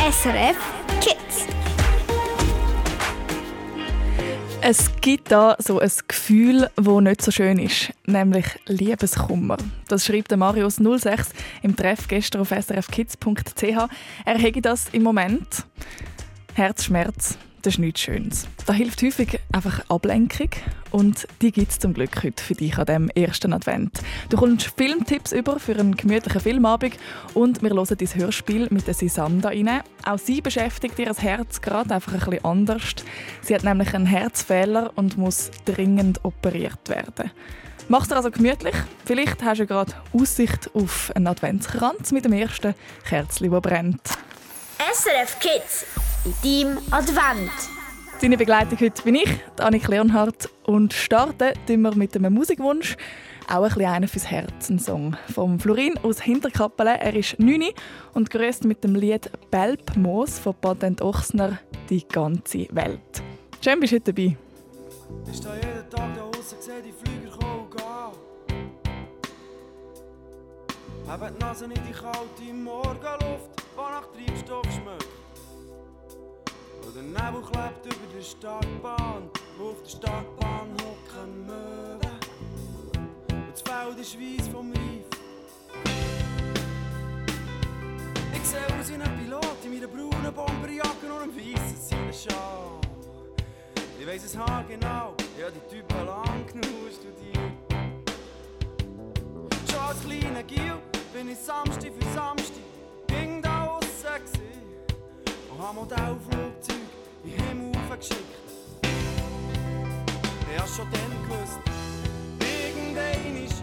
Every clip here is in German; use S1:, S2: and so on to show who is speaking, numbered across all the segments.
S1: SRF Kids.
S2: Es gibt da so ein Gefühl, das nicht so schön ist, nämlich Liebeskummer. Das schreibt Marius 06 im Treff gestern auf srfkids.ch. Er hege das im Moment. Herzschmerz, das ist nichts Schönes. Da hilft häufig einfach Ablenkung und die gibt es zum Glück heute für dich an diesem ersten Advent. Du kommst Filmtipps über für einen gemütlichen Filmabend und wir hören dein Hörspiel mit der Sisanda rein. Auch sie beschäftigt ihr Herz gerade einfach ein bisschen anders. Sie hat nämlich einen Herzfehler und muss dringend operiert werden. Mach's dir also gemütlich. Vielleicht hast du gerade Aussicht auf einen Adventskranz mit dem ersten Kerzchen, das brennt.
S1: SRF Kids in deinem Advent.
S2: Deine Begleitung heute bin ich, Annik Leonhardt. Und starten tun wir mit einem Musikwunsch. Auch ein bisschen einer fürs Herz, ein Song. Vom Florin aus Hinterkappelen. Er ist 9 und grüßt mit dem Lied Belpmoos von Patent Ochsner die ganze Welt. Schön, bist du heute dabei.
S3: Ich stehe jeden Tag da draußen, sehe die Flüger kommen und gehen. Haben die Nase in die kalte Morgenluft, die nach Treibstoff schmeckt. Und der Nebel klebt über der Startbahn, wo auf der Startbahn hocken Möwen. Und das Feld ist weiss vom Reif. Ich sehe aus wie ein Pilot in meiner braunen Bomberjacke und einem weißen Seidenschal. Ich weiss es haargenau, ich hab die Typen lang genug studiert. Schon als kleiner Gil bin ich Samstag für Samstag ging da aussen gsi und hab Modellflugzeug in den Himmel aufgeschickt. Ich hab schon dann gewusst, irgendwann ist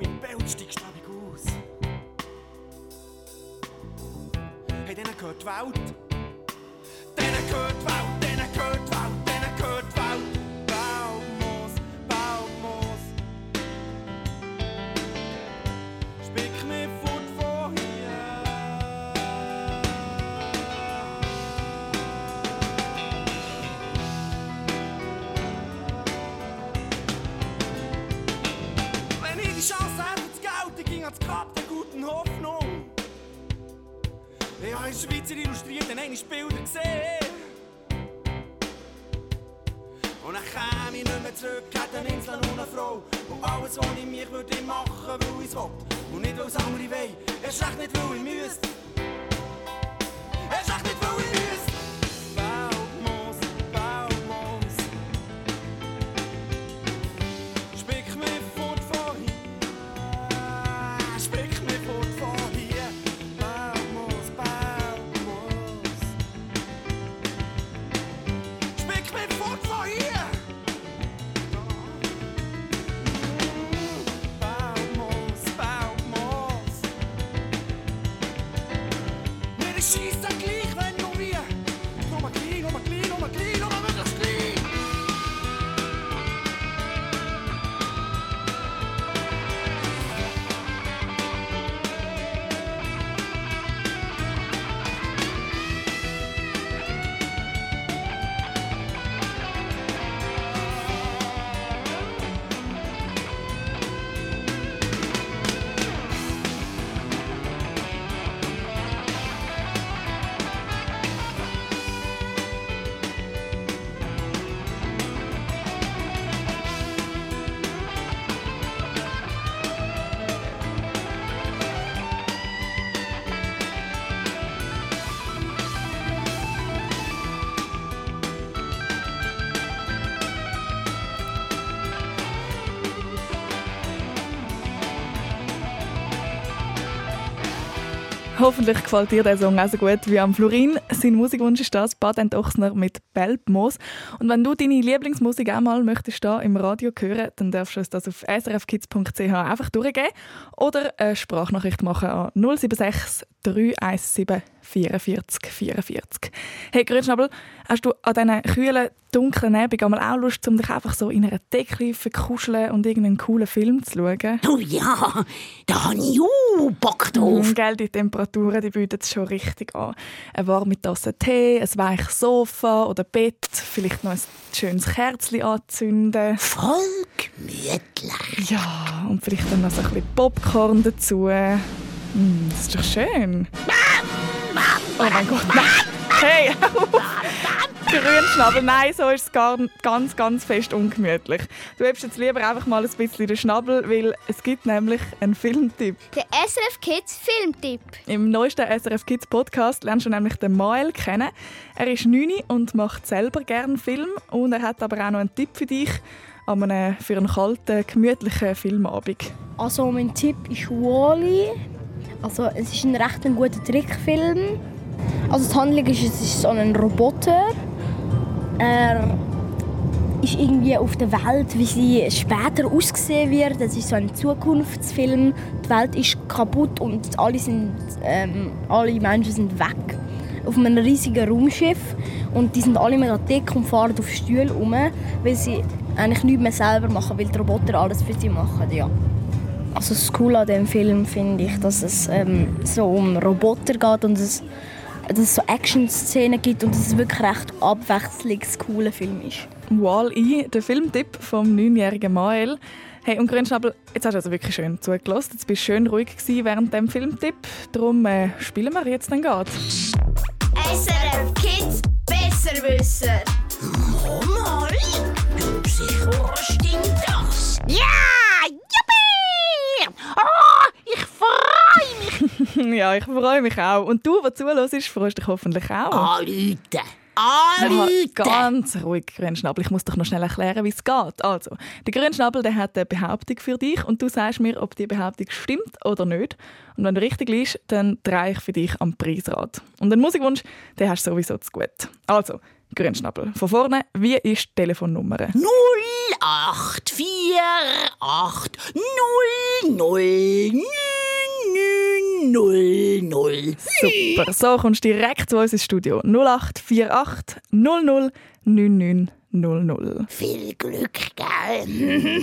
S3: im Bild steigt stabil aus. Hey, denen gehört die Welt. Was ich würde machen, weil ich es will. Und nicht, weil es andere wollen. Erst recht nicht, weil ich müsste. Erst recht nicht,
S2: Hoffentlich gefällt dir der Song auch so gut wie am Florin. Sein Musikwunsch ist das Bad Ochsner mit Belbmoos. Und wenn du deine Lieblingsmusik auch mal möchtest da im Radio hören, dann darfst du uns das auf srfkids.ch einfach durchgeben oder eine Sprachnachricht machen an 076 317 44 44. Hey Grünschnabel, hast du an diesen kühlen, dunklen Abend einmal auch Lust, um dich einfach so in einer Decke verkuscheln und irgendeinen coolen Film zu schauen?
S4: Oh ja, da habe ich auch Bock drauf.
S2: Mm, gell, die Temperaturen die bieten es schon richtig an. Eine warme Tasse Tee, ein weiches Sofa oder Bett, vielleicht noch ein schönes Kerzchen anzünden.
S4: Voll gemütlich.
S2: Ja, und vielleicht dann noch so ein bisschen Popcorn dazu. Mm, das ist doch schön. Oh mein Gott, nein! Hey, Grünschnabel, nein, so ist es gar, ganz, ganz fest ungemütlich. Du hebst jetzt lieber einfach mal ein bisschen den Schnabel, weil es gibt nämlich einen Filmtipp.
S5: Der SRF Kids Filmtipp.
S2: Im neuesten SRF Kids Podcast lernst du nämlich den Mael kennen. Er ist 9 und macht selber gerne Film und er hat aber auch noch einen Tipp für dich für einen kalten, gemütlichen Filmabend.
S6: Also mein Tipp ist Wally. Also es ist ein recht ein guter Trickfilm. Also die Handlung ist, es ist so ein Roboter. Er ist irgendwie auf der Welt, wie sie später aussehen wird. Es ist so ein Zukunftsfilm. Die Welt ist kaputt und alle, sind, ähm, alle Menschen sind weg. Auf einem riesigen Raumschiff. Und die sind alle mega dick und fahren auf Stühlen rum, weil sie eigentlich nichts mehr selber machen, weil die Roboter alles für sie machen. Ja. Also das Coole an dem Film finde ich, dass es ähm, so um Roboter geht und es, dass es so Action-Szenen gibt und dass es wirklich recht abwechslungscooler Film ist.
S2: Wall-E, der Filmtipp vom neunjährigen Mael. Hey, und Grünschnabel, jetzt hast du also wirklich schön zugelassen. Jetzt bist du schön ruhig während dem Filmtipp. Darum äh, spielen wir jetzt dann gerade.
S5: SRF Kids Besserwisser.
S4: Mama, sicher stimmt das. Ja, yippie! Oh, ich freue mich.
S2: ja, ich freue mich auch. Und du, der zuhörst, freust dich hoffentlich auch.
S4: Anrufen.
S2: Ja,
S4: Anrufen.
S2: ganz ruhig, Grünschnabel. Ich muss doch noch schnell erklären, wie es geht. Also, der Grünschnabel der hat eine Behauptung für dich und du sagst mir, ob die Behauptung stimmt oder nicht. Und wenn du richtig liegst, dann drehe ich für dich am Preisrad. Und den Musikwunsch, den hast du sowieso zu gut. Also, Grünschnabel, von vorne, wie ist die Telefonnummer?
S4: 0848 00 00
S2: Super, so kommst du direkt zu uns ins Studio. 0848 00 9900.
S4: Viel Glück, gell?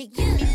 S7: The
S8: attic, give me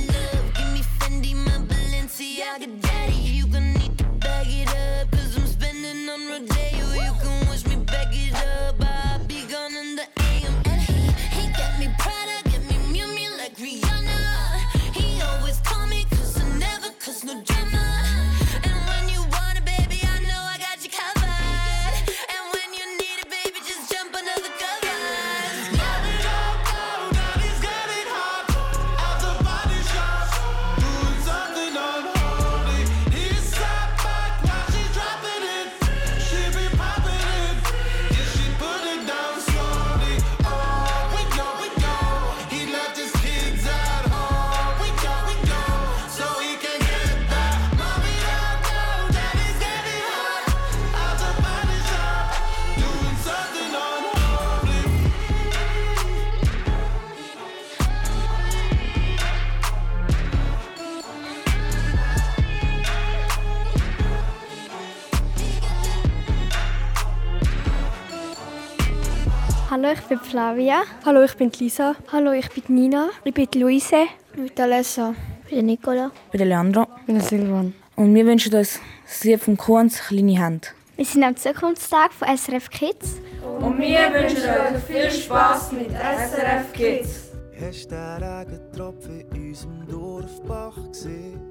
S5: Hallo, ich bin Flavia.
S9: Hallo, ich bin Lisa.
S5: Hallo, ich bin Nina.
S9: Ich bin Luise.
S5: Ich bin Alessa. Ich bin Nicola.
S10: Ich bin Leandro.
S9: Ich bin Silvan.
S10: Und wir wünschen uns das Lied vom Kuhns «Kleine Hände».
S5: Wir sind am Zukunftstag von SRF Kids.
S2: Und wir wünschen euch viel Spaß mit SRF Kids.
S11: Hast du den Regentropfen in unserem Dorfbach gesehen?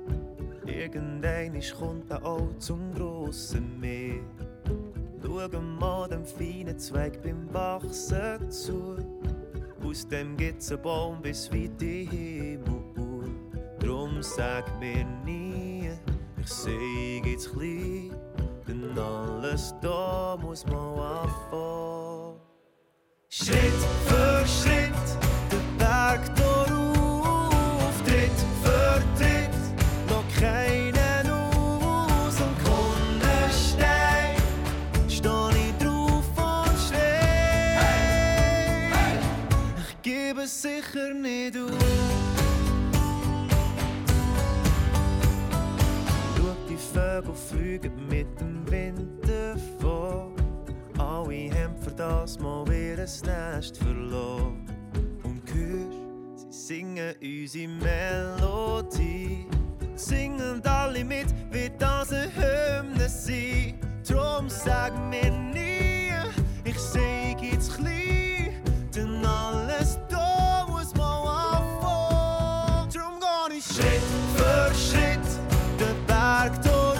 S11: Irgendein kommt er auch zum grossen Meer. Schau mal dem feinen Zweig beim Wachsen zu. Aus dem gibt's einen Baum bis weit in Himmel. Drum sag mir nie, ich seh jetzt klein. Denn alles da muss mal anfangen. Schritt für Schritt, den Berg auf, Tritt für Tritt, noch keinen Es sicher nicht auf. Schau, die Vögel fliegen mit dem Wind davon. Alle haben für das mal wieder ein Nest verloren. Und hörst, sie singen unsere Melodie. Singen alle mit, wie das eine Hymne sein. Drum sag mir nie, ich seh jetzt klein. Schritt für Schritt den Berg rauf.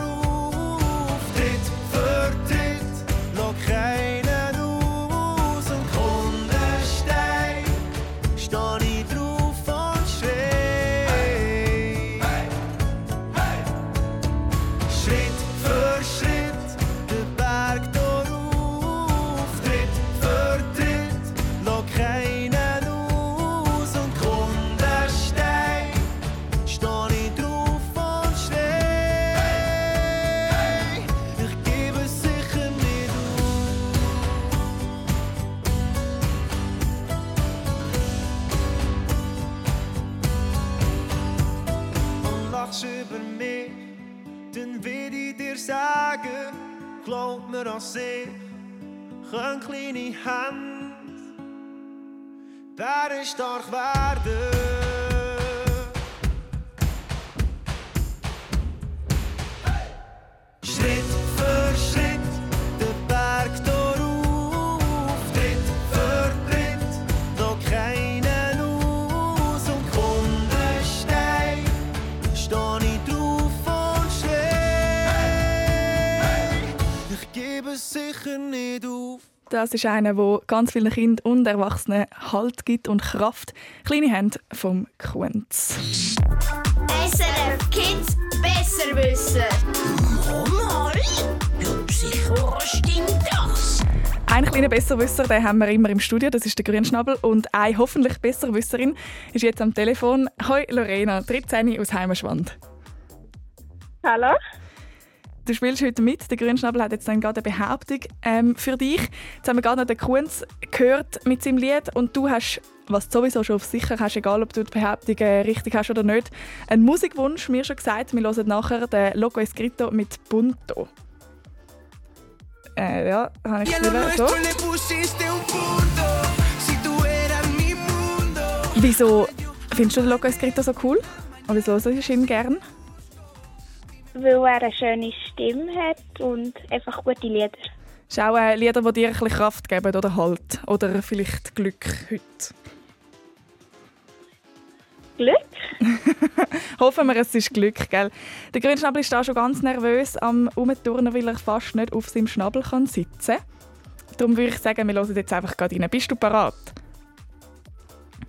S11: Kleine Hände Bären stark werden.
S2: Das ist einer, der ganz vielen Kindern und Erwachsenen Halt gibt und Kraft. Kleine Hände vom Kunz.
S5: SRF Kids besser wissen.
S4: Mal, ja, sicher stimmt das.
S2: Einen kleinen Besserwisser den haben wir immer im Studio, das ist der Grünschnabel. Und eine hoffentlich Besserwisserin ist jetzt am Telefon. Hoi Lorena, 13 aus Heimerschwand.
S12: Hallo?
S2: Du spielst heute mit. Der Grünschnabel hat jetzt dann gerade eine Behauptung ähm, für dich. Jetzt haben wir gerade noch den Kunz gehört mit seinem Lied und du hast, was du sowieso schon auf sicher hast, egal ob du die Behauptung richtig hast oder nicht, einen Musikwunsch mir schon gesagt. Wir hören nachher den Loco Escrito mit Punto. Äh, ja, habe ich
S11: nuestro
S2: so. Wieso findest du den Loco Escrito so cool? Und wieso hörst du ihn gern?
S12: Weil er eine schöne Stimme hat und einfach gute Lieder.
S2: Ist auch äh, Lieder, die dir ein bisschen Kraft geben oder Halt. Oder vielleicht Glück heute.
S12: Glück?
S2: Hoffen wir, es ist Glück, gell? Der Grünschnabel ist da schon ganz nervös am Umturnen, weil er fast nicht auf seinem Schnabel kann sitzen kann. Darum würde ich sagen, wir hören jetzt einfach gerade rein. Bist du parat?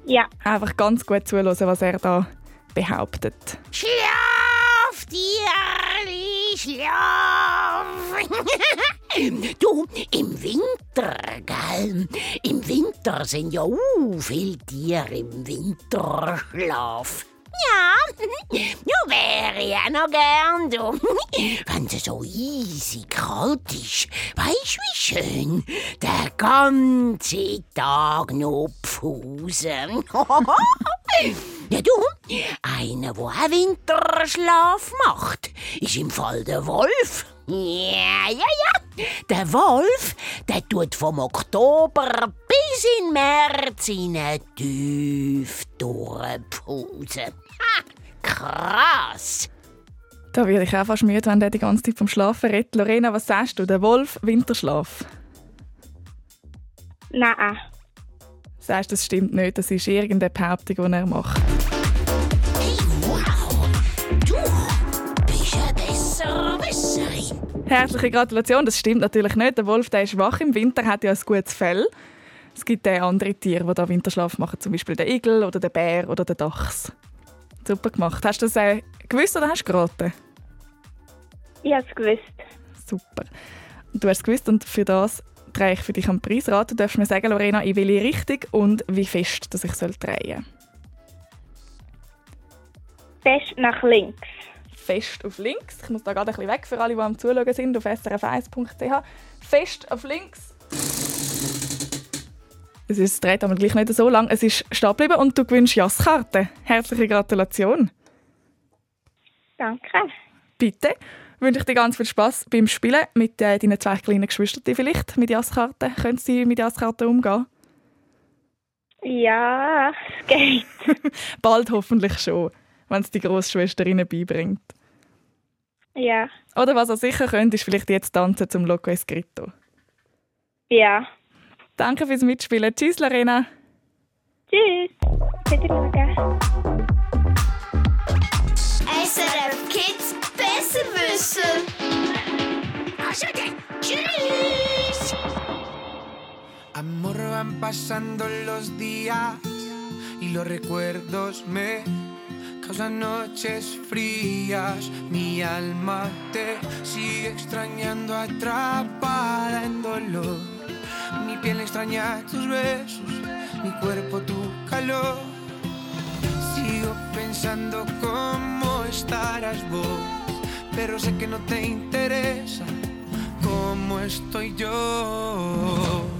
S12: Ja.
S2: Einfach ganz gut zuhören, was er da behauptet.
S4: Schlaf, Tierli, schlaf. du, im Winter, gell? Im Winter sind ja uh, viele Tiere im Winterschlaf. Ja, ja, wäre ich auch noch gern, du. Wenn es so easy kalt ist, weisst wie schön, der ganze Tag noch pfusen. ja, du, einer, der auch Winterschlaf macht, ist im Fall der Wolf. Ja, ja, ja. Der Wolf, der tut vom Oktober bis in März in eine Tiefdurchpause. Ha! Krass!
S2: Da werde ich auch fast müde, wenn der die ganze Zeit vom Schlafen redet. Lorena, was sagst du? Der Wolf, Winterschlaf?
S12: Nein.
S2: Sagst das stimmt nicht, das ist irgendeine Behauptung, die er macht. Herzliche Gratulation, das stimmt natürlich nicht. Der Wolf der ist wach im Winter, hat ja ein gutes Fell. Es gibt auch andere Tiere, die da Winterschlaf machen, zum Beispiel den Igel oder den Bär oder den Dachs. Super gemacht. Hast du das äh, gewusst oder hast du geraten?
S12: Ich habe es gewusst.
S2: Super. Du hast es gewusst und für das drehe ich für dich am Preisrad. Du darfst mir sagen, Lorena, in welche Richtung und wie fest dass ich soll drehen
S12: Fest nach links.
S2: Fest auf links. Ich muss da gerade ein bisschen weg für alle, die am Zuschauen sind, auf srf1.ch. Fest auf links. Es ist, dreht aber gleich nicht so lang. Es ist stehen geblieben und du gewinnst Jasskarte. Herzliche Gratulation.
S12: Danke.
S2: Bitte wünsche ich dir ganz viel Spaß beim Spielen mit äh, deinen zwei kleinen Geschwistern vielleicht mit Jasskarten. Können sie mit Jasskarten umgehen?
S12: Ja, es geht.
S2: Bald hoffentlich schon, wenn es die Großschwester ihnen beibringt.
S12: Ja.
S2: Oder was ihr sicher könnt, ist vielleicht jetzt tanzen zum Loco Escrito.
S12: Ja.
S2: Danke fürs Mitspielen. Tschüss, Lorena.
S12: Tschüss. Wiedersehen.
S5: SRF Kids Besserwisser.
S4: Tschüss!
S7: Amor, van pasando los días y los recuerdos me causan noches frías. Mi alma te sigue extrañando, atrapada en dolor. Mi piel extraña tus besos, mi cuerpo tu calor. Sigo pensando cómo estarás vos, pero sé que no te interesa cómo estoy yo.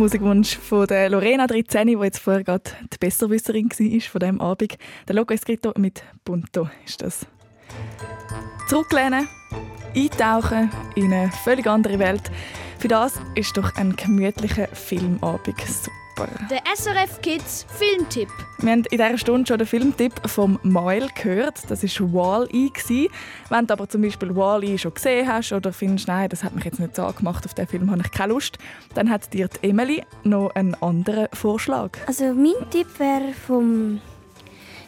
S2: Musikwunsch von der Lorena 13, die jetzt vorher gerade die Besserwisserin war von diesem Abend. Der Loco Escrito mit Punto ist das. Zurücklehnen, eintauchen in eine völlig andere Welt. Für das ist doch ein gemütlicher Filmabend super.
S5: Der SRF Kids Filmtipp.
S2: Wir haben in dieser Stunde schon den Filmtipp vom Mail gehört. Das war Wall-E. Wenn du aber zum Beispiel Wall-E schon gesehen hast oder findest, nein, das hat mich jetzt nicht so angemacht, auf den Film habe ich keine Lust, dann hat dir die Emily noch einen anderen Vorschlag.
S13: Also mein Tipp wäre vom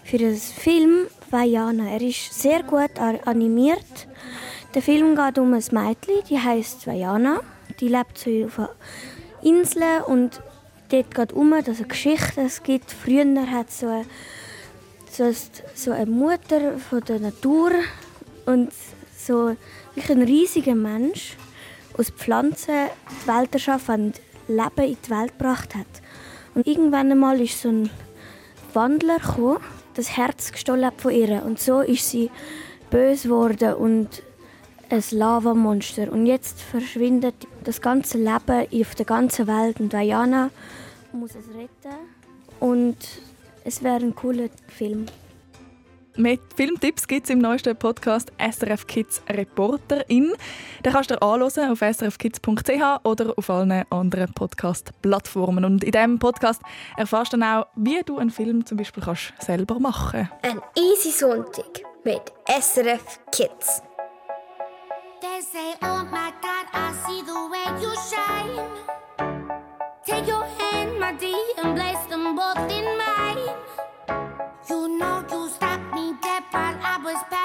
S13: für den Film Vajana. Er ist sehr gut animiert. Der Film geht um ein Mädchen, die heißt Vajana. Die lebt so auf einer Insel und dort geht um, dass es Geschichten es gibt. Früher hat so eine, so, eine Mutter von der Natur und so wie ein riesiger Mensch aus Pflanzen die Welt erschaffen und Leben in die Welt gebracht hat. Und irgendwann einmal ist so ein Wandler gekommen, das Herz gestohlen hat von ihr und so ist sie böse geworden und ein Lavamonster. Und jetzt verschwindet das ganze Leben auf der ganzen Welt und Diana muss es retten. Und es wäre ein cooler Film.
S2: Mehr Filmtipps gibt es im neuesten Podcast SRF Kids Reporterin. Den kannst du anhören auf srfkids.ch oder auf allen anderen Podcast-Plattformen. Und in diesem Podcast erfährst du dann auch, wie du einen Film zum Beispiel kannst selber machen
S1: Ein easy Sonntag mit SRF Kids.
S14: They say, oh my God, I see the way you shine. Take your hand, and place them both in mine. You know you stopped me dead while I was passing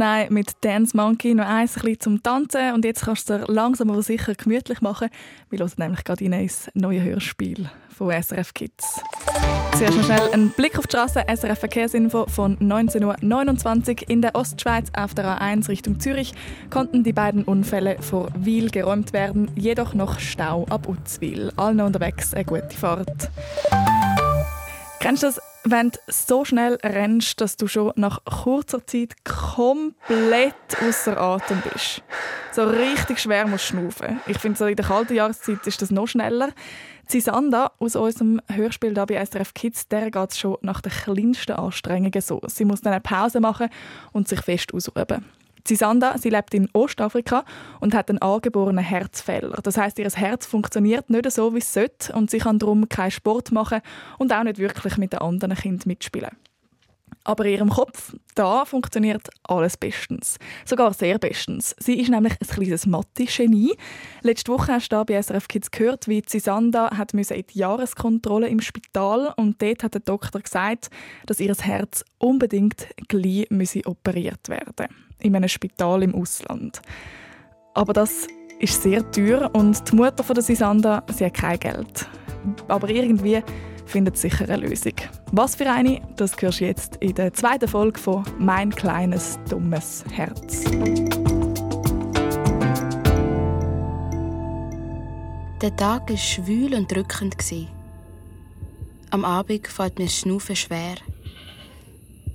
S2: Tones and I mit Dance Monkey noch eins ein bisschen zum Tanzen und jetzt kannst du es langsam aber sicher gemütlich machen. Wir hören nämlich gerade in ein neues Hörspiel von SRF Kids. Zuerst noch schnell ein Blick auf die Straße. SRF Verkehrsinfo von 19.29 Uhr. In der Ostschweiz auf der A1 Richtung Zürich konnten die beiden Unfälle vor Wiel geräumt werden, jedoch noch Stau ab Utzwil. Allen unterwegs eine gute Fahrt. Kennst du das, wenn du so schnell rennst, dass du schon nach kurzer Zeit komplett außer Atem bist? So richtig schwer musst schnaufen. Ich finde, so in der kalten Jahreszeit ist das noch schneller. Sisanda aus unserem Hörspiel da bei SRF Kids, der geht es schon nach den kleinsten Anstrengungen so. Sie muss dann eine Pause machen und sich fest ausruhen. Sisanda, sie lebt in Ostafrika und hat einen angeborenen Herzfehler. Das heißt, ihr Herz funktioniert nicht so, wie es sollte und sie kann darum keinen Sport machen und auch nicht wirklich mit den anderen Kindern mitspielen. Aber in ihrem Kopf, da funktioniert alles bestens. Sogar sehr bestens. Sie ist nämlich ein kleines Mathe-Genie. Letzte Woche hast du bei SRF Kids gehört, wie Sisanda hat in die Jahreskontrolle im Spital und dort hat der Doktor gesagt, dass ihr Herz unbedingt gleich operiert werden in einem Spital im Ausland. Aber das ist sehr teuer und die Mutter von der Sisanda, sie hat kein Geld. Aber irgendwie findet sicher eine Lösung. Was für eine, das hörst du jetzt in der zweiten Folge von Mein kleines dummes Herz.
S15: Der Tag war schwül und drückend. Am Abend fällt mir das Schnaufen schwer.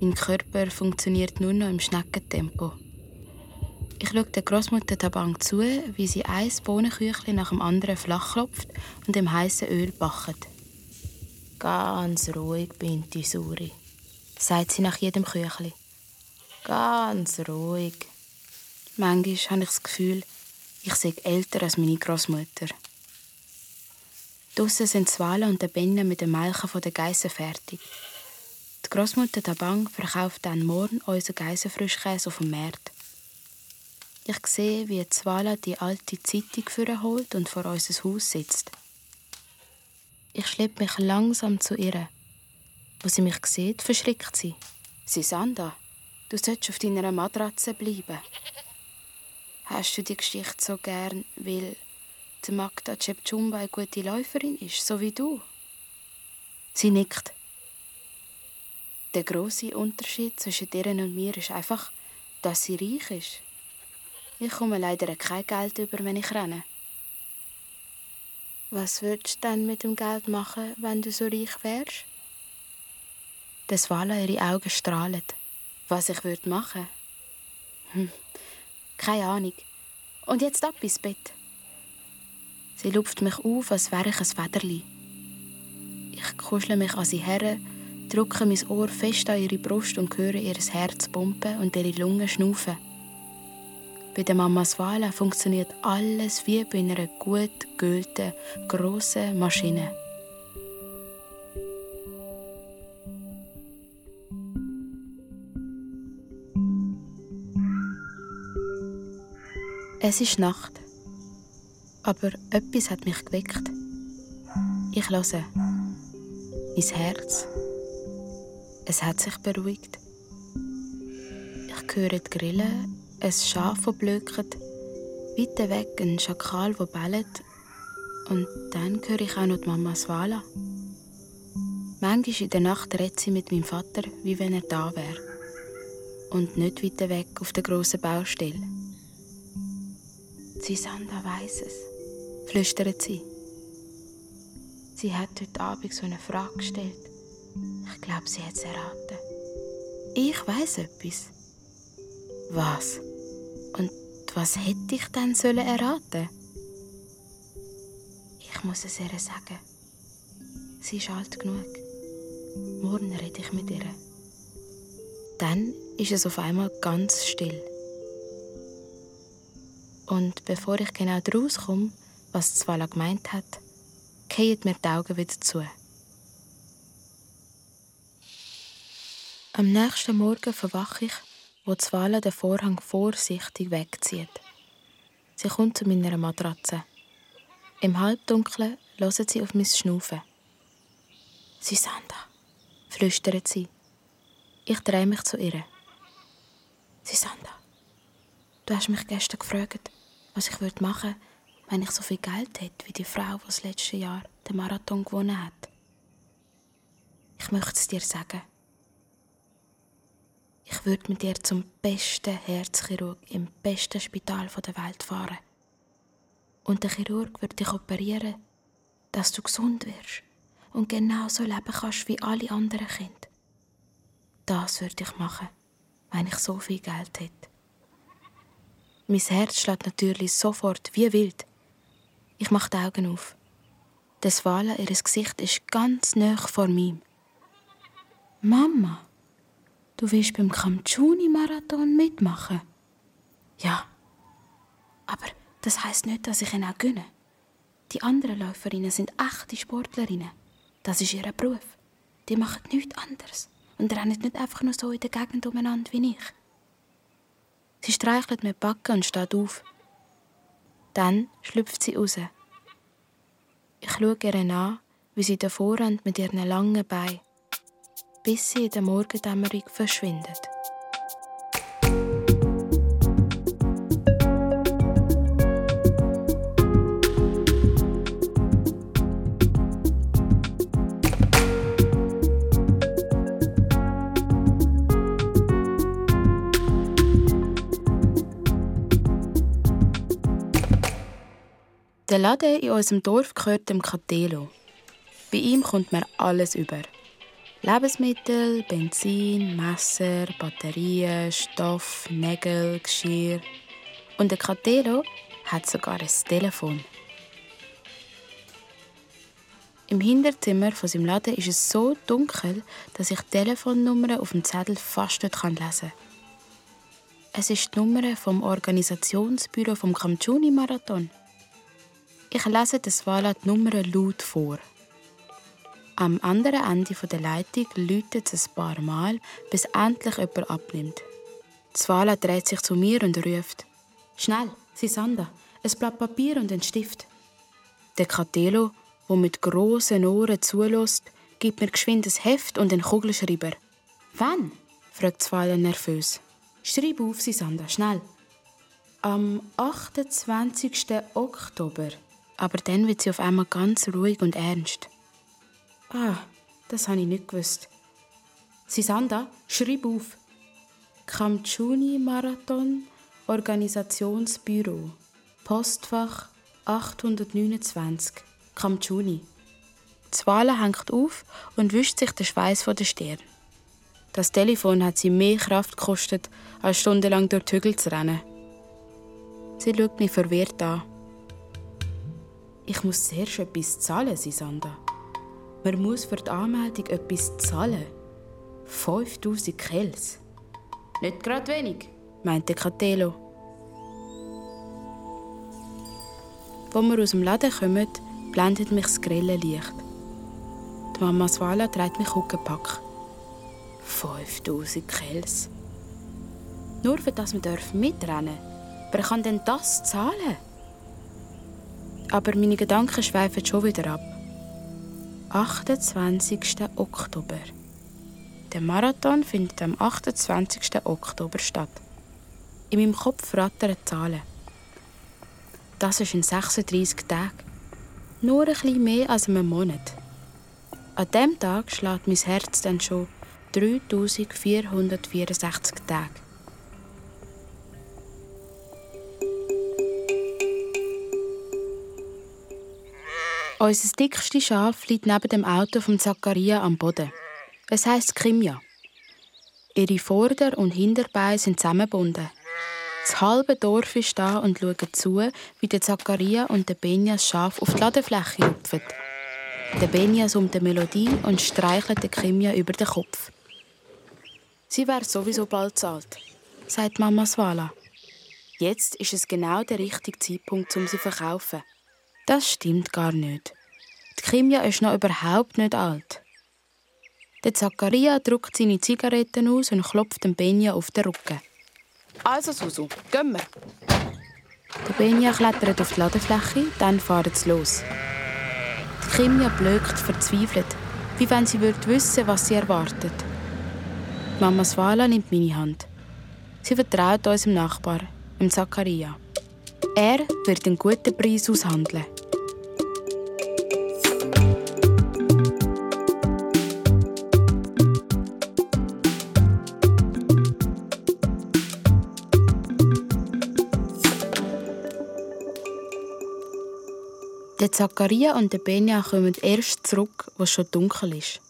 S15: Mein Körper funktioniert nur noch im Schneckentempo. Ich schaue der Großmutter Bank zu, wie sie ein Bohnenküchli nach dem anderen flach klopft und im heißen Öl backt. Ganz ruhig, Binti Suri, sagt sie nach jedem Küchli. Ganz ruhig. Manchmal habe ich das Gefühl, ich sei älter als meine Großmutter. Draussen sind Zwala und der Benne mit dem Melken von der Geissen fertig. Die Großmutter der Bank verkauft dann morgen unseren Geissenfrischkäse auf dem Markt. Ich sehe, wie Zwala die alte Zeitung holt und vor unser Haus sitzt. Ich schleppe mich langsam zu ihr. Wo sie mich sieht, verschrickt sie. Sisanda, du solltest auf deiner Matratze bleiben. Hast du die Geschichte so gern, weil die Magda Chepchumba eine gute Läuferin ist, so wie du? Sie nickt. Der große Unterschied zwischen ihr und mir ist einfach, dass sie reich ist. Ich komme leider kein Geld über, wenn ich renne. Was würdest du denn mit dem Geld machen, wenn du so reich wärst? Das Walla ihre Augen strahlen. Was ich würde machen? Hm, keine Ahnung. Und jetzt ab ins Bett. Sie lupft mich auf, als wäre ich ein Federli. Ich kuschle mich an sie her drücke mein Ohr fest an ihre Brust und höre ihr Herz pumpen und ihre Lungen schnaufen. Bei der Mama Swala funktioniert alles wie bei einer gut geölten, grossen Maschine. Es ist Nacht, aber etwas hat mich geweckt. Ich höre. Mein Herz es hat sich beruhigt. Ich höre die Grillen, ein Schaf, das blökt, weiter weg ein Schakal, der bellt. Und dann höre ich auch noch die Mama Swala. Manchmal in der Nacht redet sie mit meinem Vater, wie wenn er da wäre. Und nicht weiter weg auf der grossen Baustelle. Sisanda weiss es, flüstert sie. Sie hat heute Abend so eine Frage gestellt. Ich glaube, sie hat es erraten. Ich weiß etwas. Was? Was hätte ich denn sollen erraten? Ich muss es ihr sagen. Sie ist alt genug. Morgen rede ich mit ihr. Dann ist es auf einmal ganz still. Und bevor ich genau daraus komme, was Zwala gemeint hat, gehen mir die Augen wieder zu. Am nächsten Morgen verwache ich, wo Zvala den Vorhang vorsichtig wegzieht. Sie kommt zu meiner Matratze. Im Halbdunkeln hört sie auf mein Schnaufen. «Susanda», flüstert sie. Ich drehe mich zu ihr. Sisanda, du hast mich gestern gefragt, was ich würde machen würde, wenn ich so viel Geld hätte wie die Frau, die das letzte Jahr den Marathon gewonnen hat. Ich möchte es dir sagen. Ich würde mit dir zum besten Herzchirurg im besten Spital der Welt fahren. Und der Chirurg würde dich operieren, dass du gesund wirst und genauso leben kannst wie alle anderen Kinder. Das würde ich machen, wenn ich so viel Geld hätte. Mein Herz schlägt natürlich sofort wie wild. Ich mache die Augen auf. Das Wale ihres Gesicht ist ganz nah vor mir. Mama, du willst beim Kamchuni-Marathon mitmachen? Ja. Aber das heißt nicht, dass ich ihn auch gönne. Die anderen Läuferinnen sind echte Sportlerinnen. Das ist ihr Beruf. Die machen nichts anderes und rennen nicht einfach nur so in der Gegend umeinander wie ich. Sie streichelt mir Backen und steht auf. Dann schlüpft sie raus. Ich schaue ihr an, wie sie davor rennt mit ihren langen Beinen, bis sie in der Morgendämmerung verschwindet. Der Laden in unserem Dorf gehört dem Catelo. Bei ihm kommt man alles über. Lebensmittel, Benzin, Messer, Batterien, Stoff, Nägel, Geschirr. Und der Catelo hat sogar ein Telefon. Im Hinterzimmer von seinem Laden ist es so dunkel, dass ich die Telefonnummer auf dem Zettel fast nicht lesen kann. Es ist die Nummer vom Organisationsbüro vom Kamchuni-Marathon. Ich lese das Wala die Nummer laut vor. Am anderen Ende der Leitung läutet es ein paar Mal, bis endlich jemand abnimmt. Zwala dreht sich zu mir und ruft: Schnell, Sisanda, ein Blatt Papier und ein Stift. Der Catelo, der mit grossen Ohren zulässt, gibt mir geschwind ein Heft und einen Kugelschreiber. Wann? fragt Zwala nervös. Schreib auf, Sisanda, schnell. Am 28. Oktober aber dann wird sie auf einmal ganz ruhig und ernst. Ah, das habe ich nicht gewusst. Sisanda, schreib auf. Kamchuni Marathon Organisationsbüro. Postfach 829. Kamchuni. Zwala hängt auf und wischt sich den Schweiß von der Stirn. Das Telefon hat sie mehr Kraft gekostet, als stundenlang durch die Hügel zu rennen. Sie schaut mich verwirrt an. Ich muss zuerst etwas zahlen, Sisanda. Man muss für die Anmeldung etwas zahlen. 5000 Kells. Nicht gerade wenig, meinte Catelo. Als wir aus dem Laden kommen, blendet mich das grelle Licht. Die Mama Swala trägt mich Huckepack. 5000 Kells. Nur für das wir mitrennen dürfen. Wer kann denn das zahlen? aber meine Gedanken schweifen schon wieder ab. 28. Oktober. Der Marathon findet am 28. Oktober statt. In meinem Kopf rattern Zahlen. Das ist in 36 Tagen. Nur ein bisschen mehr als einen Monat. An diesem Tag schlägt mein Herz dann schon 3464 Tage. Unser dickstes Schaf liegt neben dem Auto von Zachariah am Boden. Es heißt Kimja. Ihre Vorder- und Hinterbeine sind zusammengebunden. Das halbe Dorf ist da und schaut zu, wie der Zachariah und der Benja das Schaf auf die Ladefläche hüpfen. Der Benja summt eine Melodie und streichelt der Kimja über den Kopf. Sie wäre sowieso bald zahlt, sagt Mama Swala. Jetzt ist es genau der richtige Zeitpunkt, um sie zu verkaufen. Das stimmt gar nicht. Die Kimia ist noch überhaupt nicht alt. Der Zachariah drückt seine Zigaretten aus und klopft dem Benja auf den Rücken.
S16: Also, Susu, gehen wir.
S15: Der Benja klettert auf die Ladefläche, dann fahren sie los. Die Kimia blökt verzweifelt, wie wenn sie würde wissen, was sie erwartet. Mama Swala nimmt meine Hand. Sie vertraut unserem Nachbar, dem Zakaria. Er wird einen guten Preis aushandeln. Der Zakaria und der Benja kommen erst zurück, wo es schon dunkel ist.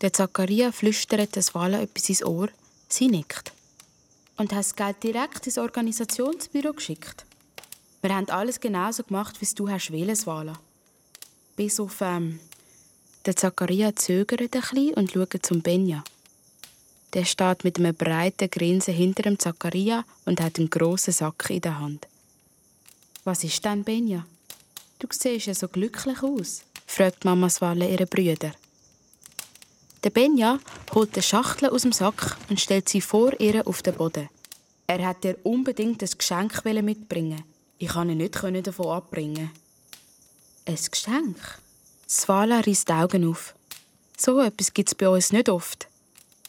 S15: Der Zakaria flüstert das Wala etwas ins Ohr, sie nickt. Und hat das Geld direkt ins Organisationsbüro geschickt. Wir haben alles genauso gemacht, wie du hast wählen, Wala. Bis auf, ähm, der Zakaria zögert ein bisschen und schaut zum Benja. Der steht mit einem breiten Grinsen hinter dem Zakaria und hat einen grossen Sack in der Hand. Was ist denn, Benja? Du siehst ja so glücklich aus, fragt Mama Swalle ihre Brüder. Der Benja holt eine Schachtel aus dem Sack und stellt sie vor ihr auf den Boden. Er hat ihr unbedingt ein Geschenk mitbringen. Ich kann ihn nicht davon abbringen. Ein Geschenk? Svala reißt die Augen auf. So etwas gibt es bei uns nicht oft.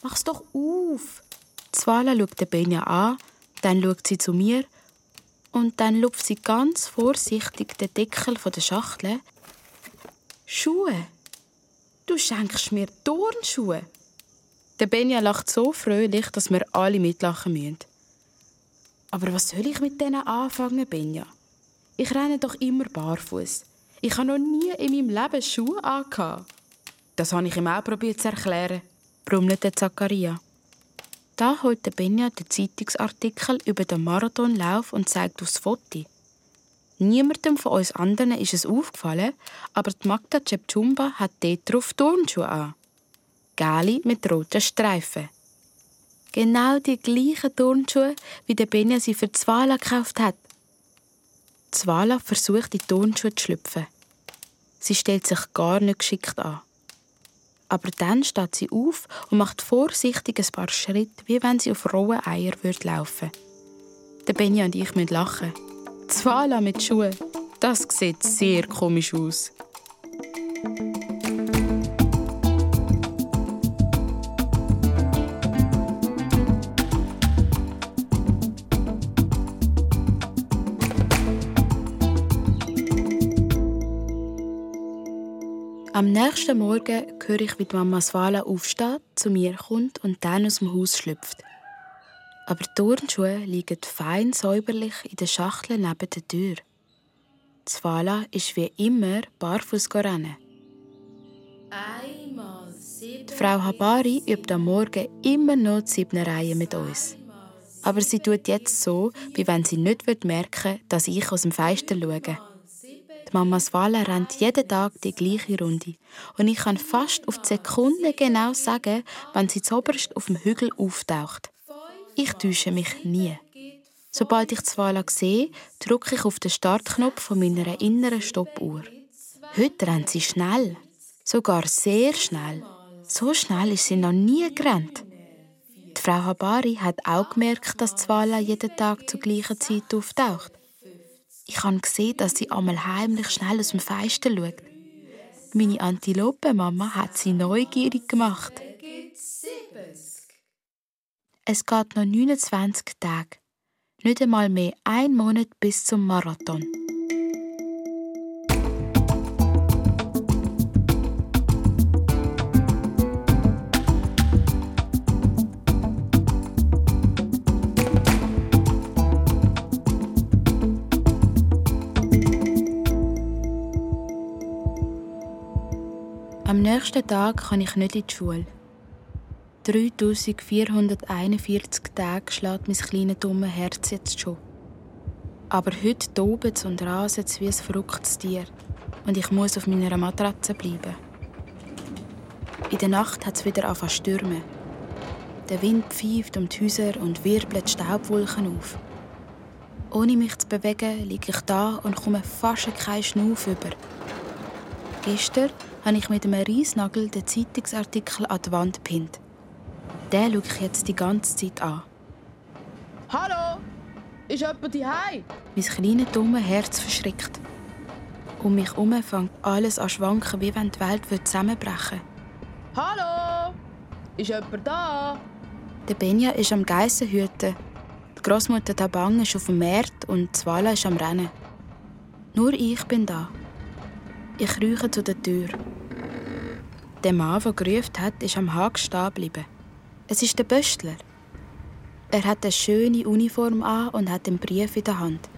S15: Mach's doch auf! Svala schaut den Benja an, dann schaut sie zu mir und dann lupft sie ganz vorsichtig den Deckel der Schachtel. Schuhe? Du schenkst mir Turnschuhe? Der Benja lacht so fröhlich, dass wir alle mitlachen müssen. Aber was soll ich mit denen anfangen, Benja? Ich renne doch immer barfuß. Ich habe noch nie in meinem Leben Schuhe angehabt. Das habe ich ihm auch probiert zu erklären, brummelte Zakaria. Da holt der Benja den Zeitungsartikel über den Marathonlauf und zeigt aufs Foto. Niemandem von uns anderen ist es aufgefallen, aber die Magda Cepchumba hat dort drauf Turnschuhe an. Gelbe mit roten Streifen. Genau die gleichen Turnschuhe, wie der Benja sie für Zwala gekauft hat. Zwala versucht, die Turnschuhe zu schlüpfen. Sie stellt sich gar nicht geschickt an. Aber dann steht sie auf und macht vorsichtig ein paar Schritte, wie wenn sie auf rohen Eier laufen würde. Benja und ich müssen lachen. Zwala mit Schuhen, das sieht sehr komisch aus. Am nächsten Morgen höre ich, wie die Mama Svala aufsteht, zu mir kommt und dann aus dem Haus schlüpft. Aber die Turnschuhe liegen fein säuberlich in der Schachtel neben der Tür. Svala ist wie immer barfuß rennen. Die Frau Habari übt am Morgen immer noch die Siebnereien mit uns. Aber sie tut jetzt so, wie wenn sie nicht merken will, dass ich aus dem Fenster schaue. Die Mama Svala rennt jeden Tag die gleiche Runde. Und ich kann fast auf die Sekunde genau sagen, wenn sie zoberst auf dem Hügel auftaucht. Ich täusche mich nie. Sobald ich Svala sehe, drücke ich auf den Startknopf von meiner inneren Stoppuhr. Heute rennt sie schnell. Sogar sehr schnell. So schnell ist sie noch nie gerannt. Die Frau Habari hat auch gemerkt, dass Svala jeden Tag zur gleichen Zeit auftaucht. Ich habe gesehen, dass sie einmal heimlich schnell aus dem Fenster schaut. Meine Antilope-Mama hat sie neugierig gemacht. Es geht noch 29 Tage. Nicht einmal mehr ein Monat bis zum Marathon. Am nächsten Tag kann ich nicht in die Schule. 3441 Tage schlägt mein kleines dummes Herz jetzt schon. Aber heute tobt und raset wie ein verrücktes Tier. Und ich muss auf meiner Matratze bleiben. In der Nacht hat es wieder angefangen zu stürmen. Der Wind pfeift um die Häuser und wirbelt Staubwolken auf. Ohne mich zu bewegen, liege ich da und komme fast keinen Schnuff über. Gestern habe ich mit einem Reisnagel den Zeitungsartikel an die Wand gepinnt. Den schaue ich jetzt die ganze Zeit an.
S16: Hallo? Ist jemand daheim?
S15: Mein kleines, dummes Herz verschrickt. Um mich herum fängt alles an schwanken, wie wenn die Welt zusammenbrechen
S16: würde. Hallo? Ist jemand da?
S15: Der Benja ist am Geissen hüten Großmutter Tabang ist auf dem Markt und Zvala ist am Rennen. Nur ich bin da. Ich rieche zu der Tür. Der Mann, der gerufen hat, ist am Haken stehen geblieben. Es ist der Böstler. Er hat eine schöne Uniform an und hat einen Brief in der Hand.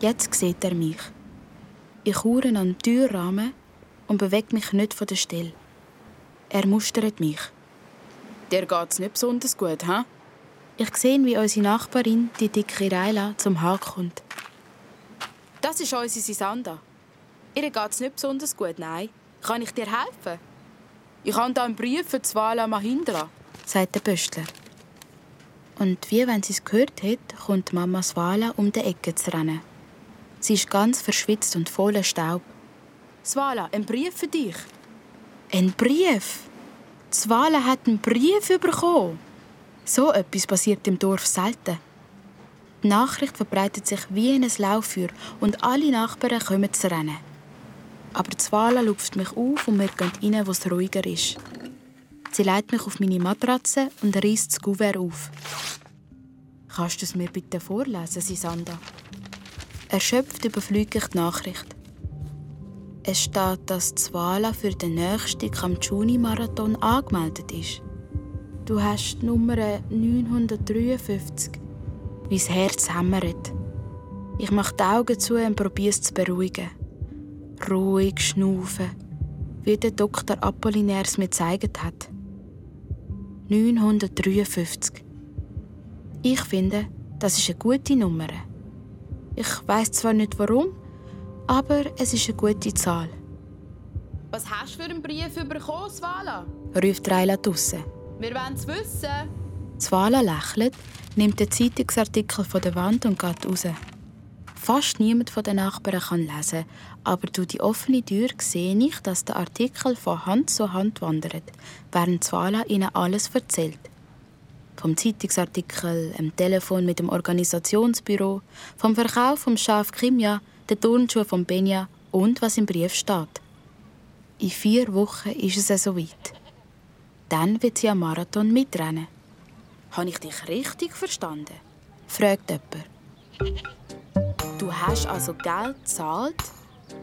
S15: Jetzt sieht er mich. Ich hure an den Türrahmen und bewege mich nicht von der Stelle. Er mustert mich.
S17: Dir geht's nicht besonders gut, hä?
S15: Ich sehe, wie unsere Nachbarin, die dicke Reila, zum Haken kommt.
S17: Das ist unsere Sisanda. Ihr geht's nicht besonders gut, nein. Kann ich dir helfen? Ich habe da einen Brief für Zvala Mahindra,
S15: sagt der Pöstler. Und wie wenn sie es gehört hat, kommt Mama Swala um die Ecke zu rennen. Sie ist ganz verschwitzt und voller Staub.
S17: Swala, ein Brief für dich.
S15: Ein Brief? Swala hat einen Brief bekommen. So etwas passiert im Dorf selten. Die Nachricht verbreitet sich wie in ein Lauffeuer und alle Nachbarn kommen zu rennen. Aber Zwala lupft mich auf und wir gehen rein, wo es ruhiger ist. Sie legt mich auf meine Matratze und reißt das Kuvert auf. Kannst du es mir bitte vorlesen, Sisanda? Erschöpft überflüge ich die Nachricht. Es steht, dass Zwala für den nächsten Kamchuni-Marathon angemeldet ist. Du hast die Nummer 953. Mein Herz hämmert. Ich mache die Augen zu und probiere es zu beruhigen. Ruhig schnaufen, wie der Dr. Apollinaire es mir gezeigt hat. 953. Ich finde, das ist eine gute Nummer. Ich weiß zwar nicht warum, aber es ist eine gute Zahl.
S17: Was hast du für einen Brief bekommen, Svala?
S15: ruft Reila draussen.
S17: Wir wollen es wissen.
S15: Svala lächelt, nimmt den Zeitungsartikel von der Wand und geht raus. Fast niemand von den Nachbarn kann lesen, aber durch die offene Tür sehe ich, dass der Artikel von Hand zu Hand wandert, während Svala ihnen alles erzählt. Vom Zeitungsartikel, dem Telefon mit dem Organisationsbüro, vom Verkauf vom Schaf Kimia, der Turnschuhe von Benja und was im Brief steht. In vier Wochen ist es soweit. Dann wird sie am Marathon mitrennen.
S17: Habe ich dich richtig verstanden?
S15: fragt jemand.
S17: Du hast also Geld gezahlt,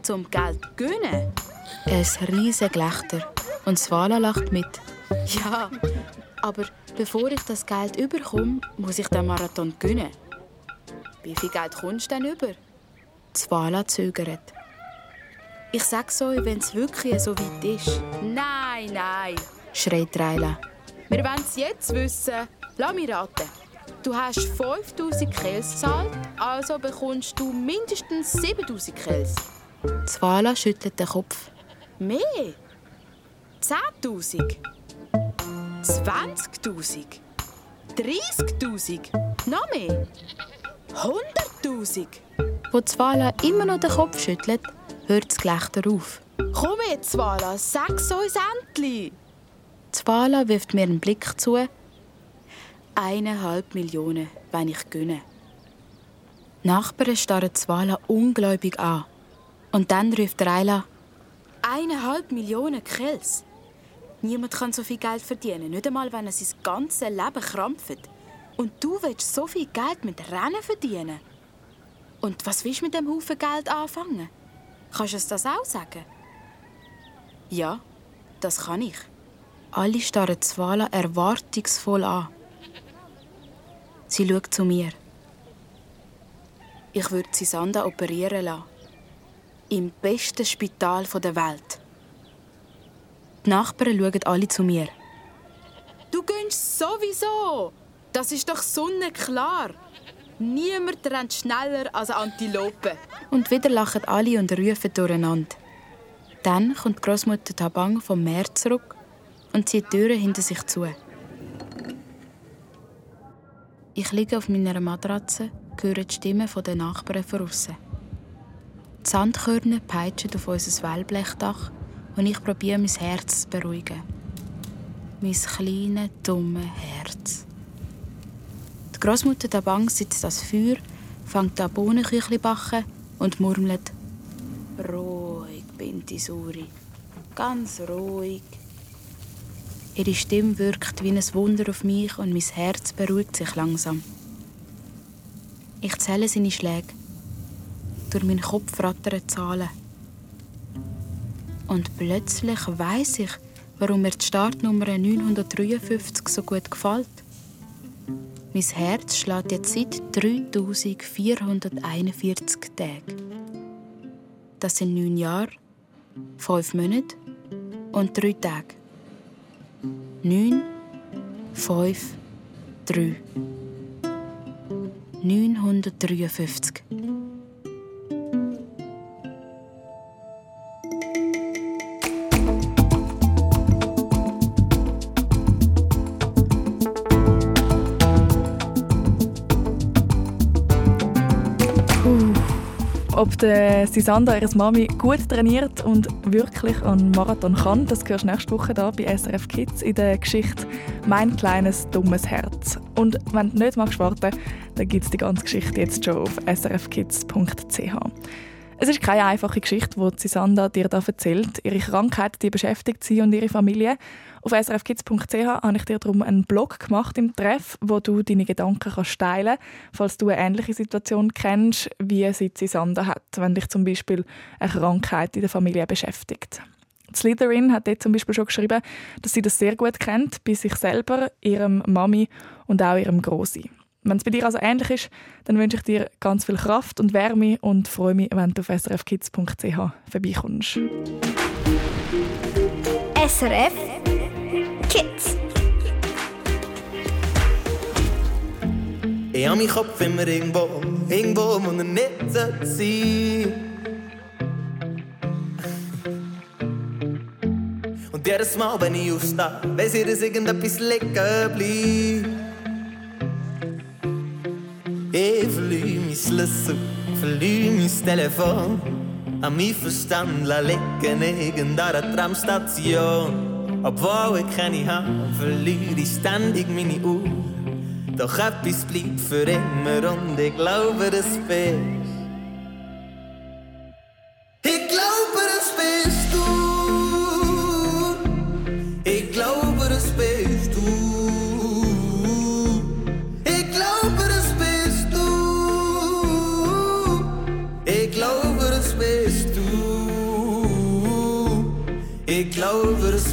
S17: zum Geld zu gewinnen?
S15: Ein riesiges Gelächter. Und Svala lacht mit.
S17: Ja, aber bevor ich das Geld überkomme, muss ich den Marathon gewinnen. Wie viel Geld kommst du denn über?
S15: Svala zögert.
S17: Ich sag's euch, wenn es wirklich so weit ist. Nein, nein,
S15: schreit Reila.
S17: Wir wollen es jetzt wissen. Lass mich raten. Du hast 5000 Kels gezahlt, also bekommst du mindestens 7000 Kels.
S15: Zvala schüttelt den Kopf.
S17: Mehr? 10.000? 20.000? 30.000? Noch mehr? 100.000?
S15: Wo Zvala immer noch den Kopf schüttelt, hört das Gelächter auf.
S17: Komm jetzt, Zvala, sag's uns endlich!
S15: Zvala wirft mir einen Blick zu. Eineinhalb Millionen, wenn ich gönne. Nachbarn starren Zvala ungläubig an. Und dann ruft Reila:
S17: Eineinhalb Millionen Kills? Niemand kann so viel Geld verdienen, nicht einmal, wenn er sein ganzes Leben krampft. Und du willst so viel Geld mit Rennen verdienen? Und was willst du mit dem Haufen Geld anfangen? Kannst du es das auch sagen? Ja, das kann ich.
S15: Alle starren Zvala erwartungsvoll an. Sie schaut zu mir. Ich würde Sisanda operieren lassen. Im besten Spital der Welt. Die Nachbarn schauen alle zu mir.
S17: Du gönnst sowieso! Das ist doch sonnenklar! Niemand rennt schneller als eine Antilope.
S15: Und wieder lachen alle und rufen durcheinander. Dann kommt Großmutter Tabang vom Meer zurück und zieht die Türen hinter sich zu. Ich liege auf meiner Matratze, höre die Stimmen der Nachbarn von außen. Die Sandkörner peitschen auf unser Wellblechdach und ich probiere mein Herz zu beruhigen. Mein kleines, dummes Herz. Die Großmutter Tabang sitzt das Feuer, fängt an Bohnenküchli backen und murmelt: Ruhig, Binti Suri. Ganz ruhig. Ihre Stimme wirkt wie ein Wunder auf mich und mein Herz beruhigt sich langsam. Ich zähle seine Schläge. Durch meinen Kopf rattern Zahlen. Und plötzlich weiß ich, warum mir die Startnummer 953 so gut gefällt. Mein Herz schlägt jetzt seit 3441 Tagen. Das sind neun Jahre, fünf Monate und drei Tage. Neun, fünf, drei. 953.
S2: Ob der Sisanda ihre Mami gut trainiert und wirklich einen Marathon kann, das hörst du nächste Woche da bei SRF Kids in der Geschichte «Mein kleines dummes Herz». Und wenn du nicht magst warten, dann gibt es die ganze Geschichte jetzt schon auf srfkids.ch. Es ist keine einfache Geschichte, die Sisanda dir da erzählt. Ihre Krankheit die beschäftigt sie und ihre Familie. Auf srfkids.ch habe ich dir darum einen Blog gemacht im Treff, wo du deine Gedanken kannst teilen falls du eine ähnliche Situation kennst, wie sie Sisanda hat, wenn dich zum Beispiel eine Krankheit in der Familie beschäftigt. Slytherin hat dort zum Beispiel schon geschrieben, dass sie das sehr gut kennt, bei sich selber, ihrem Mami und auch ihrem Grossi. Wenn es bei dir also ähnlich ist, dann wünsche ich dir ganz viel Kraft und Wärme und freue mich, wenn du auf srfkids.ch vorbeikommst.
S1: SRF Kids.
S18: Ich habe meinen Kopf immer irgendwo, irgendwo, wo er nicht sein. Und jedes Mal, wenn ich aufstehe, weiss ich, dass irgendetwas liegen bleibt. Ich verliere mein Schlüssel, verliere mein Telefon. An mein Verstand liegen irgendeiner Tramstation. Obwohl ich keine habe, verliere ich ständig meine Uhr. Doch etwas bleibt für immer und ich glaube, das bist.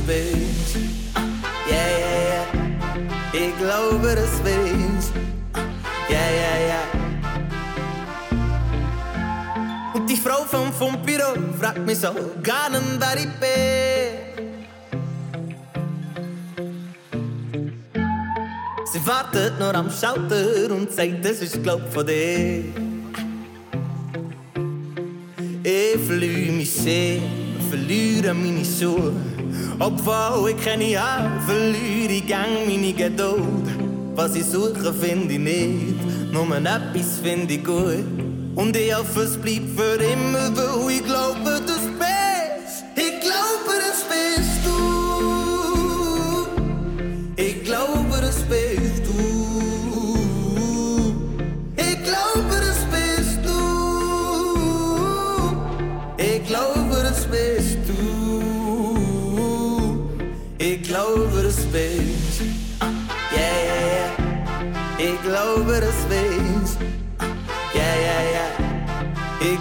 S18: Glaube, das bist du. Yeah, yeah, yeah. Ich glaube, das bist du. Yeah, yeah, yeah. Und die Frau vom, vom Büro fragt mich so gar nicht, wer ich bin. Sie wartet nur am Schalter und sagt, das ist glaub von dir. Ich verliere mich sehr, verliere meine Schuhe. Obwohl ich keine habe, verliere ich gang meine Geduld. Was ich suche, finde ich nicht, nur etwas finde ich gut. Und ich hoffe, es bleibt für immer, weil ich glaube,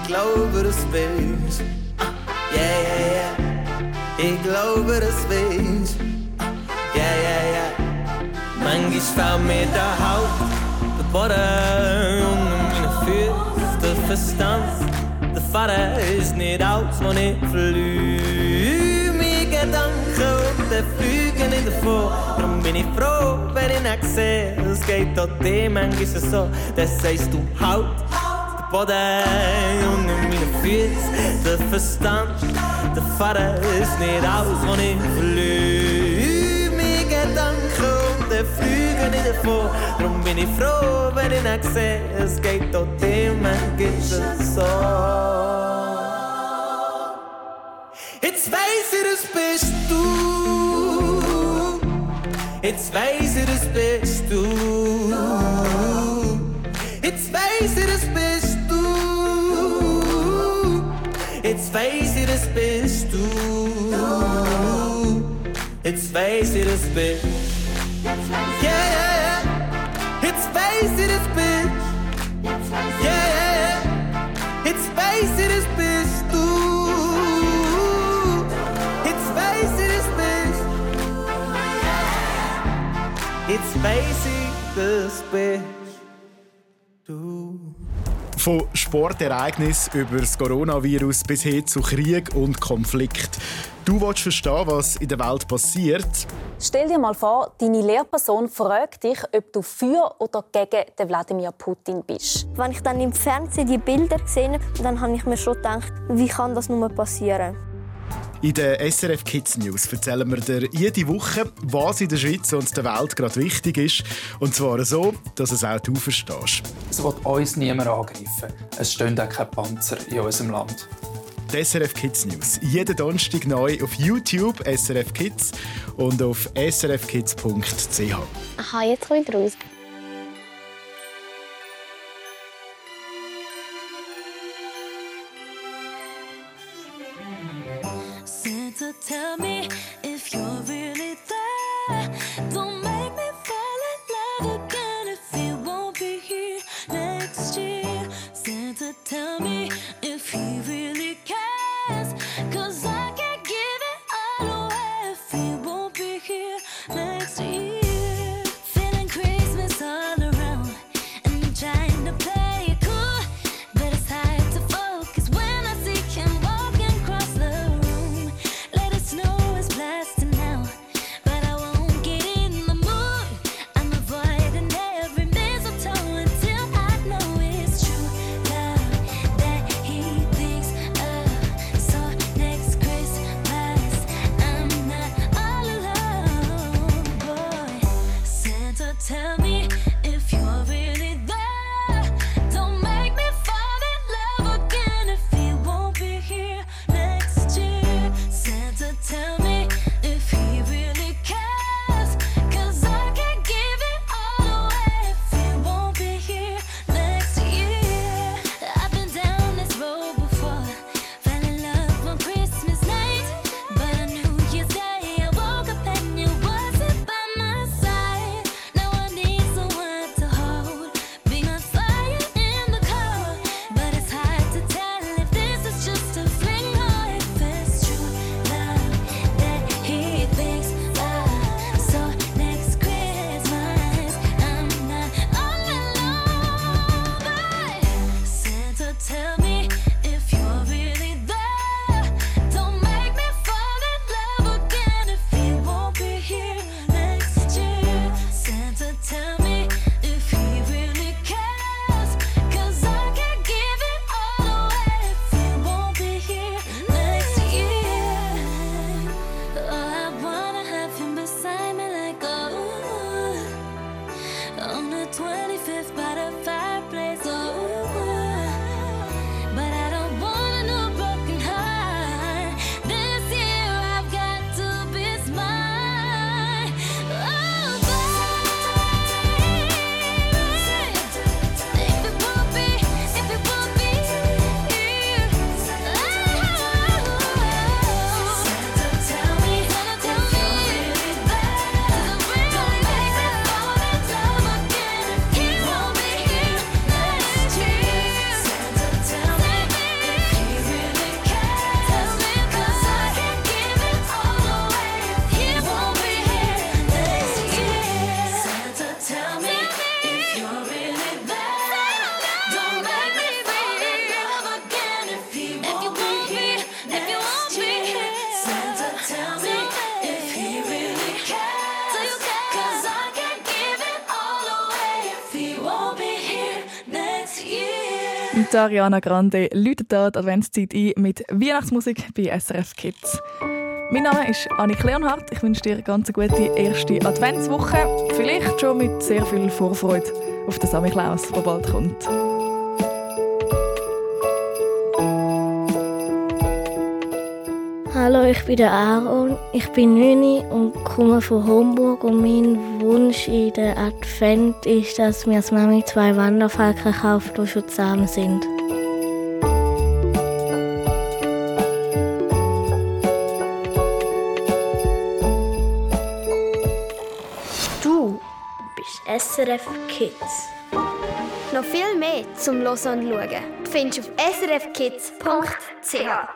S18: glaube, das bist Yeah, yeah, yeah. Ich glaube, das bist Yeah, yeah, yeah. Manchmal fällt mir der Haupt, der Boden unter meine Füße, der Verstand. Der Vater ist nicht alles, was ich verliere. Meine Gedanken und die fliegen nicht davon. Darum bin ich froh, wenn ich nicht sehe. Es geht auch dir manchmal so, das sagst du halt. Der Boden unter meine Füße, der Verstand. Der Vater ist nicht alles, was ich verliere. Meine Gedanken. Darum bin ich froh, wenn ich nicht sehe. Es geht auch dir manchmal so. Jetzt weiß ich, das bist du. Jetzt weiß ich, das bist du. Jetzt weiß ich, das bist du. face it, it's. It's face it, it's. Yeah, yeah, yeah. It's face it, it's. Yeah, yeah, yeah. It's face it, it's. It's face it, it's. It's face it, it's.
S19: Von Sportereignis über das Coronavirus bis hin zu Krieg und Konflikt. Du willst verstehen, was in der Welt passiert.
S20: Stell dir mal vor, deine Lehrperson fragt dich, ob du für oder gegen den Wladimir Putin bist.
S13: Wenn ich dann im Fernsehen die Bilder gesehen habe, dann habe ich mir schon gedacht, wie kann das nur passieren?
S19: In den SRF Kids News erzählen wir dir jede Woche, was in der Schweiz und der Welt gerade wichtig ist. Und zwar so, dass es auch du verstehst.
S21: Es wird uns niemand angreifen. Es stehen auch keine Panzer in unserem Land.
S19: Die SRF Kids News. Jeden Donnerstag neu auf YouTube SRF Kids und auf srfkids.ch.
S6: Aha, jetzt kommt raus.
S8: Tell me
S2: Ariana Grande läutet da die Adventszeit ein mit Weihnachtsmusik bei SRF Kids. Mein Name ist Annik Leonhardt. Ich wünsche dir eine ganz gute erste Adventswoche. Vielleicht schon mit sehr viel Vorfreude auf den Samichlaus, der bald kommt.
S22: Hallo, ich bin der Aaron, ich bin 9 und komme von Homburg und mein Wunsch in der Advent ist, dass mir als Mami zwei Wanderfalken kauft, die schon zusammen sind.
S1: Du bist SRF Kids. Noch viel mehr zum Hören und Schauen findest du auf srfkids.ch.